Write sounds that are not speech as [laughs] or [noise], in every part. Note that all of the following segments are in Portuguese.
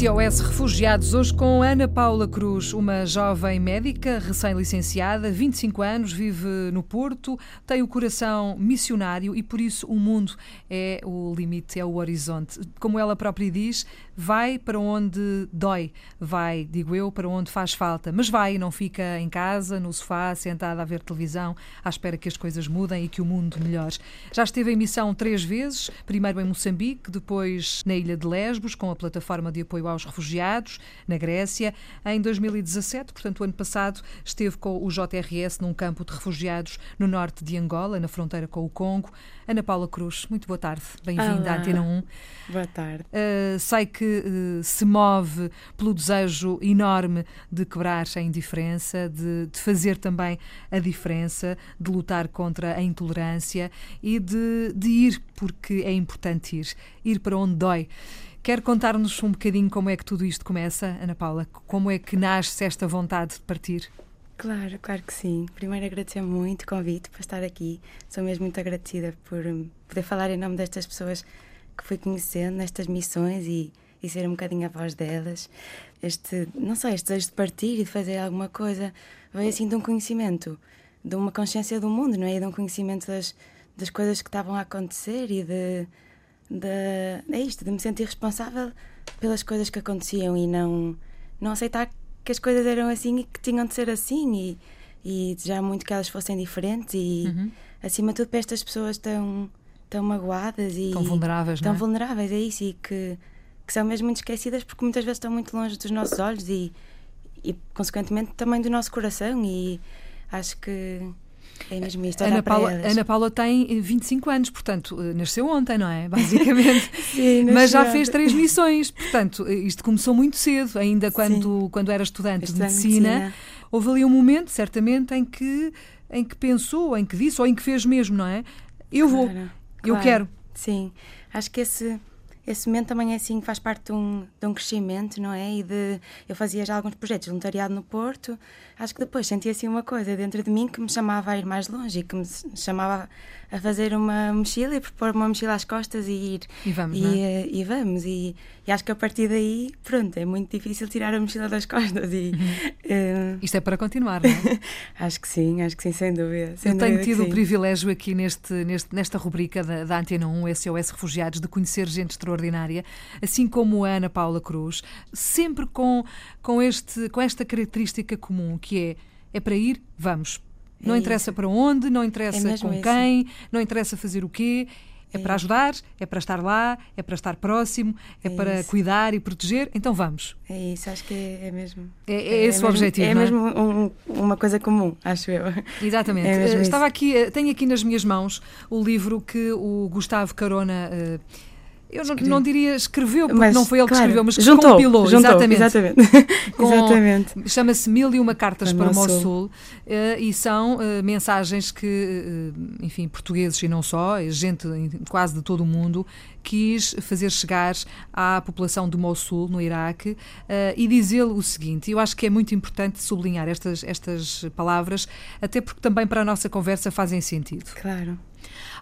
SOS Refugiados, hoje com Ana Paula Cruz, uma jovem médica recém-licenciada, 25 anos, vive no Porto, tem o coração missionário e por isso o mundo é o limite, é o horizonte. Como ela própria diz, vai para onde dói, vai, digo eu, para onde faz falta, mas vai, não fica em casa, no sofá, sentada a ver televisão, à espera que as coisas mudem e que o mundo melhore. Já esteve em missão três vezes, primeiro em Moçambique, depois na ilha de Lesbos, com a plataforma de apoio aos refugiados, na Grécia. Em 2017, portanto, o ano passado, esteve com o JRS num campo de refugiados no norte de Angola, na fronteira com o Congo. Ana Paula Cruz, muito boa tarde, bem-vinda à Antena 1. Boa tarde. Uh, sei que uh, se move pelo desejo enorme de quebrar a indiferença, de, de, fazer também a diferença, de lutar contra a intolerância e de, de ir porque é importante ir, ir para onde dói. Quer contar-nos um bocadinho como é que tudo isto começa, Ana Paula? Como é que nasce esta vontade de partir? Claro, claro que sim. Primeiro agradecer muito o convite para estar aqui. Sou mesmo muito agradecida por poder falar em nome destas pessoas que fui conhecendo nestas missões e, e ser um bocadinho a voz delas. Este, não sei, este desejo de partir e de fazer alguma coisa veio assim de um conhecimento, de uma consciência do mundo, não é? E de um conhecimento das, das coisas que estavam a acontecer e de de, é isto, de me sentir responsável pelas coisas que aconteciam e não, não aceitar que as coisas eram assim e que tinham de ser assim e, e desejar muito que elas fossem diferentes e uhum. acima de tudo para estas pessoas tão, tão magoadas e tão vulneráveis, tão é? vulneráveis, é isso, e que, que são mesmo muito esquecidas porque muitas vezes estão muito longe dos nossos olhos e, e consequentemente também do nosso coração e acho que é mesmo isto, Ana Paula, Ana Paula tem 25 anos, portanto, eh, nasceu ontem, não é? [laughs] Basicamente. [laughs] Sim, Mas já fez três missões, portanto, eh, isto começou muito cedo, ainda quando, quando era estudante, de medicina. medicina. Houve ali um momento, certamente, em que, em que pensou, em que disse, ou em que fez mesmo, não é? Eu vou, claro, eu claro. quero. Sim, acho que esse esse momento também é assim, faz parte de um, de um crescimento, não é? E de, eu fazia já alguns projetos de voluntariado no Porto, acho que depois sentia assim uma coisa dentro de mim que me chamava a ir mais longe e que me chamava a fazer uma mochila e propor uma mochila às costas e ir. E vamos, e, é? Eh, e vamos. E, e, acho que a partir daí, pronto, é muito difícil tirar a mochila das costas. E, uh... Isto é para continuar, não é? [laughs] acho que sim, acho que sim, sem dúvida. Sem eu tenho tido o privilégio aqui neste, neste, nesta rubrica da, da Antena 1, SOS Refugiados, de conhecer gente extraordinária, assim como a Ana Paula Cruz, sempre com, com, este, com esta característica comum, que é é para ir, vamos não é interessa para onde, não interessa é com quem, não interessa fazer o quê. É, é, para ajudar, é para estar lá, é para estar próximo, é, é para isso. cuidar e proteger. Então vamos. É isso, acho que é, é mesmo. É, é esse o objetivo. É mesmo um, uma coisa comum, acho eu. Exatamente. Estava aqui, tenho aqui nas minhas mãos o livro que o Gustavo Carona. Uh, eu não, não, diria escreveu, porque mas, não foi ele que escreveu, mas que juntou, compilou. Juntou, exatamente. [laughs] exatamente. Chama-se Mil e Uma Cartas para, para Mossul uh, e são uh, mensagens que, uh, enfim, portugueses e não só, gente quase de todo o mundo, quis fazer chegar à população de Mossul, no Iraque, e dizer o seguinte: eu acho que é muito importante sublinhar estas, estas palavras, até porque também para a nossa conversa fazem sentido. Claro.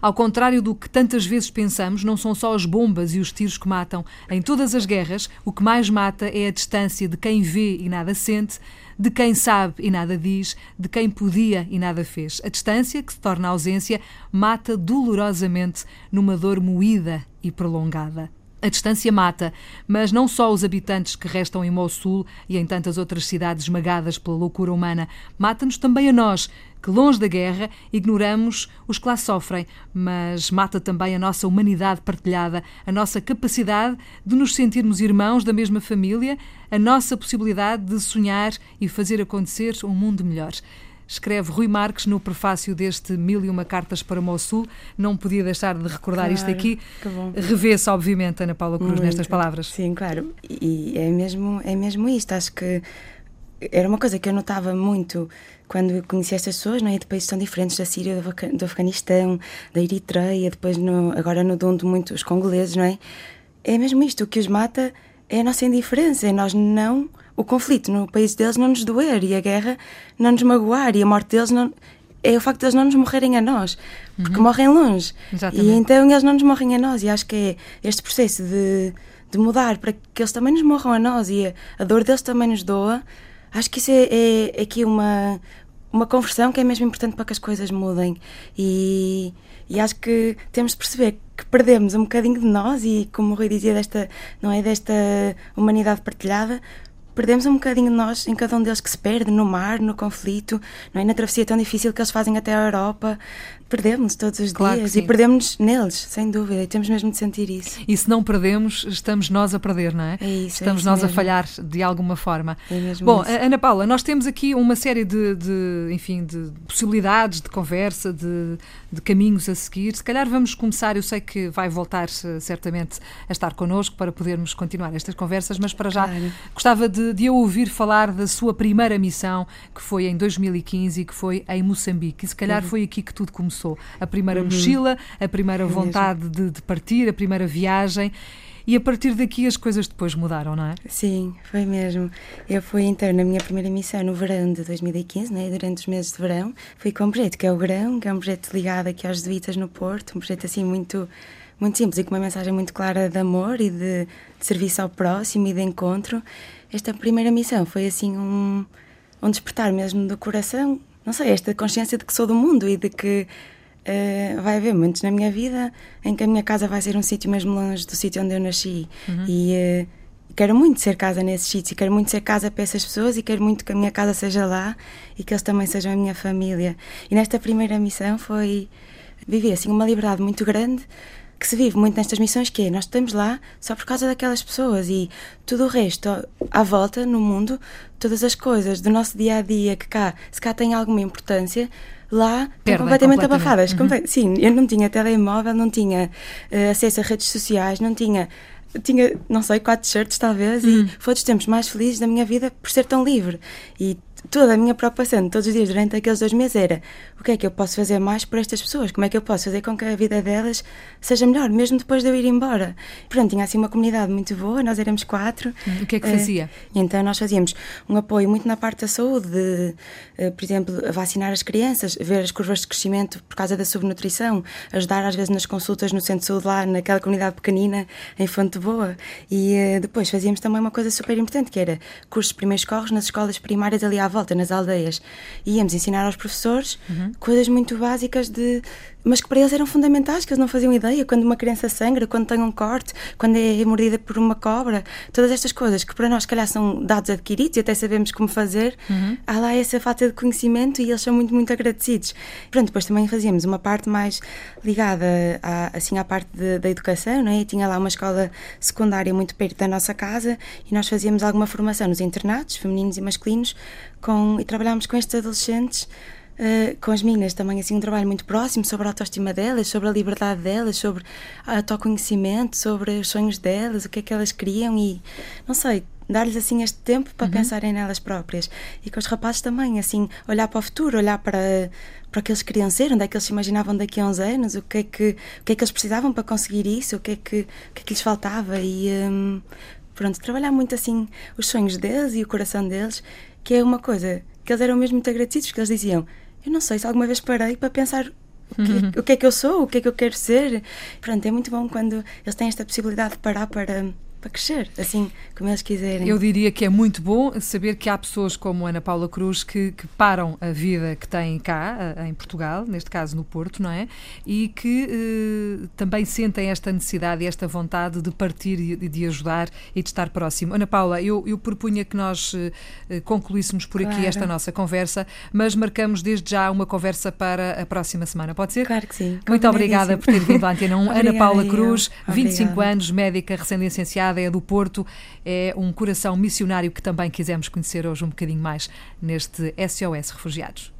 Ao contrário do que tantas vezes pensamos, não são só as bombas e os tiros que matam. Em todas as guerras, o que mais mata é a distância de quem vê e nada sente, de quem sabe e nada diz, de quem podia e nada fez. A distância, que se torna ausência, mata dolorosamente numa dor moída e prolongada. A distância mata, mas não só os habitantes que restam em Mossul e em tantas outras cidades esmagadas pela loucura humana, mata-nos também a nós, que longe da guerra ignoramos os que lá sofrem, mas mata também a nossa humanidade partilhada, a nossa capacidade de nos sentirmos irmãos da mesma família, a nossa possibilidade de sonhar e fazer acontecer um mundo melhor escreve Rui Marques no prefácio deste Mil e Uma Cartas para Mossul. Não podia deixar de recordar claro, isto aqui. Revê-se, obviamente, Ana Paula Cruz, Muito. nestas palavras. Sim, claro. E é mesmo, é mesmo isto. Acho que era uma coisa que eu notava muito quando conheci estas pessoas, não é? de países tão diferentes da Síria, do Afeganistão, da Eritreia, depois no, agora no Dondo muito os congoleses, não é? É mesmo isto, o que os mata é a nossa indiferença, é nós não o conflito no país deles não nos doer e a guerra não nos magoar e a morte deles não é o facto de eles não nos morrerem a nós, porque uhum. morrem longe. Exatamente. E então eles não nos morrem a nós. E acho que é este processo de, de mudar para que eles também nos morram a nós e a, a dor deles também nos doa, acho que isso é, é, é aqui uma, uma conversão que é mesmo importante para que as coisas mudem. E, e acho que temos de perceber que perdemos um bocadinho de nós e, como o Rui dizia, desta, não é, desta humanidade partilhada, perdemos um bocadinho de nós em cada um deles que se perde no mar, no conflito, não é? na travessia tão difícil que eles fazem até a Europa perdemos todos os claro dias e perdemos neles, sem dúvida, e temos mesmo de sentir isso. E se não perdemos, estamos nós a perder, não é? É isso. Estamos é nós mesmo. a falhar de alguma forma. É mesmo Bom, isso. Ana Paula, nós temos aqui uma série de, de enfim, de possibilidades de conversa, de, de, caminhos a seguir. Se calhar vamos começar, eu sei que vai voltar eh, certamente a estar connosco para podermos continuar estas conversas, mas para já Claro. gostava de, de eu ouvir falar da sua primeira missão, que foi em 2015 e que foi em Moçambique. E se calhar Uhum. foi aqui que tudo começou. A primeira mochila, a primeira mesmo. vontade de, de partir, a primeira viagem. E a partir daqui as coisas depois mudaram, não é? Sim, foi mesmo. Eu fui então na minha primeira missão no verão de 2015, né? durante os meses de verão. Fui com um projeto que é o Grão, que é um projeto ligado aqui aos jesuítas no Porto, um projeto assim muito, muito simples e com uma mensagem muito clara de amor e de, de serviço ao próximo e de encontro. Esta primeira missão foi assim um, um despertar mesmo do coração, não sei, esta consciência de que sou do mundo e de que eh, vai haver momentos na minha vida em que a minha casa vai ser um sítio mesmo longe do sítio onde eu nasci. E eh, quero muito ser casa nesses sítios, e quero muito ser casa para essas pessoas e quero muito que a minha casa seja lá e que eles também sejam a minha família. E nesta primeira missão foi viver assim uma liberdade muito grande que se vive muito nestas missões que é nós estamos lá só por causa daquelas pessoas e tudo o resto à volta no mundo todas as coisas do nosso dia a dia que cá se cá tem alguma importância lá estão Perdem completamente completamente. abafadas Uhum. Sim eu não tinha telemóvel não tinha eh, acesso a redes sociais não tinha tinha não sei quatro shirts talvez Hum. e foi dos tempos mais felizes da minha vida por ser tão livre e toda a minha preocupação todos os dias durante aqueles dois meses era o que é que eu posso fazer mais por estas pessoas como é que eu posso fazer com que a vida delas seja melhor mesmo depois de eu ir embora pronto tinha assim uma comunidade muito boa nós éramos quatro O que é que Eh, fazia? e então nós fazíamos um apoio muito na parte da saúde, de, eh, por exemplo, vacinar as crianças, ver as curvas de crescimento por causa da subnutrição, ajudar às vezes nas consultas no centro de saúde lá naquela comunidade pequenina em Fonte Boa. E eh, depois fazíamos também uma coisa super importante que era cursos de primeiros corros nas escolas primárias ali à volta, nas aldeias. E íamos ensinar aos professores coisas muito básicas de mas que para eles eram fundamentais, que eles não faziam ideia quando uma criança sangra, quando tem um corte, quando é mordida por uma cobra, todas estas coisas que para nós, se calhar, são dados adquiridos e até sabemos como fazer, há lá essa falta de conhecimento e eles são muito, muito agradecidos. Pronto, depois também fazíamos uma parte mais ligada à, assim, à parte de- da educação, não é? E tinha lá uma escola secundária muito perto da nossa casa e nós fazíamos alguma formação nos internatos, femininos e masculinos, com, e trabalhámos com estes adolescentes Uh, com as meninas também assim um trabalho muito próximo sobre a autoestima delas, sobre a liberdade delas, sobre autoconhecimento, sobre os sonhos delas, o que é que elas queriam e não sei, dar-lhes assim este tempo para pensarem nelas próprias. E com os rapazes também, assim, olhar para o futuro, olhar para para o que eles queriam ser, onde é que eles se imaginavam daqui a uns anos, o que é que o que é que eles precisavam para conseguir isso, o que é que o que é que lhes faltava e um, pronto, trabalhar muito assim os sonhos deles e o coração deles, que é uma coisa que eles eram mesmo muito agradecidos, porque eles diziam eu não sei se alguma vez parei para pensar o que, o que é que eu sou, o que é que eu quero ser. Pronto, é muito bom quando eles têm esta possibilidade de parar para, para crescer, assim como eles quiserem. Eu diria que é muito bom saber que há pessoas como Ana Paula Cruz que, que param a vida que têm cá, em Portugal, neste caso no Porto, não é? E que eh, também sentem esta necessidade e esta vontade de partir e de, ajudar e de estar próximo. Ana Paula, eu, eu propunha que nós eh, eh, concluíssemos por aqui Claro. esta nossa conversa, mas marcamos desde já uma conversa para a próxima semana. Pode ser? Claro que sim. Muito obrigada por ter vindo à Antena 1. [laughs] Ana Paula. Cruz, 25 Obrigada. anos, médica recém-licenciada, é do Porto, é um coração missionário que também quisemos conhecer hoje um bocadinho mais neste SOS Refugiados.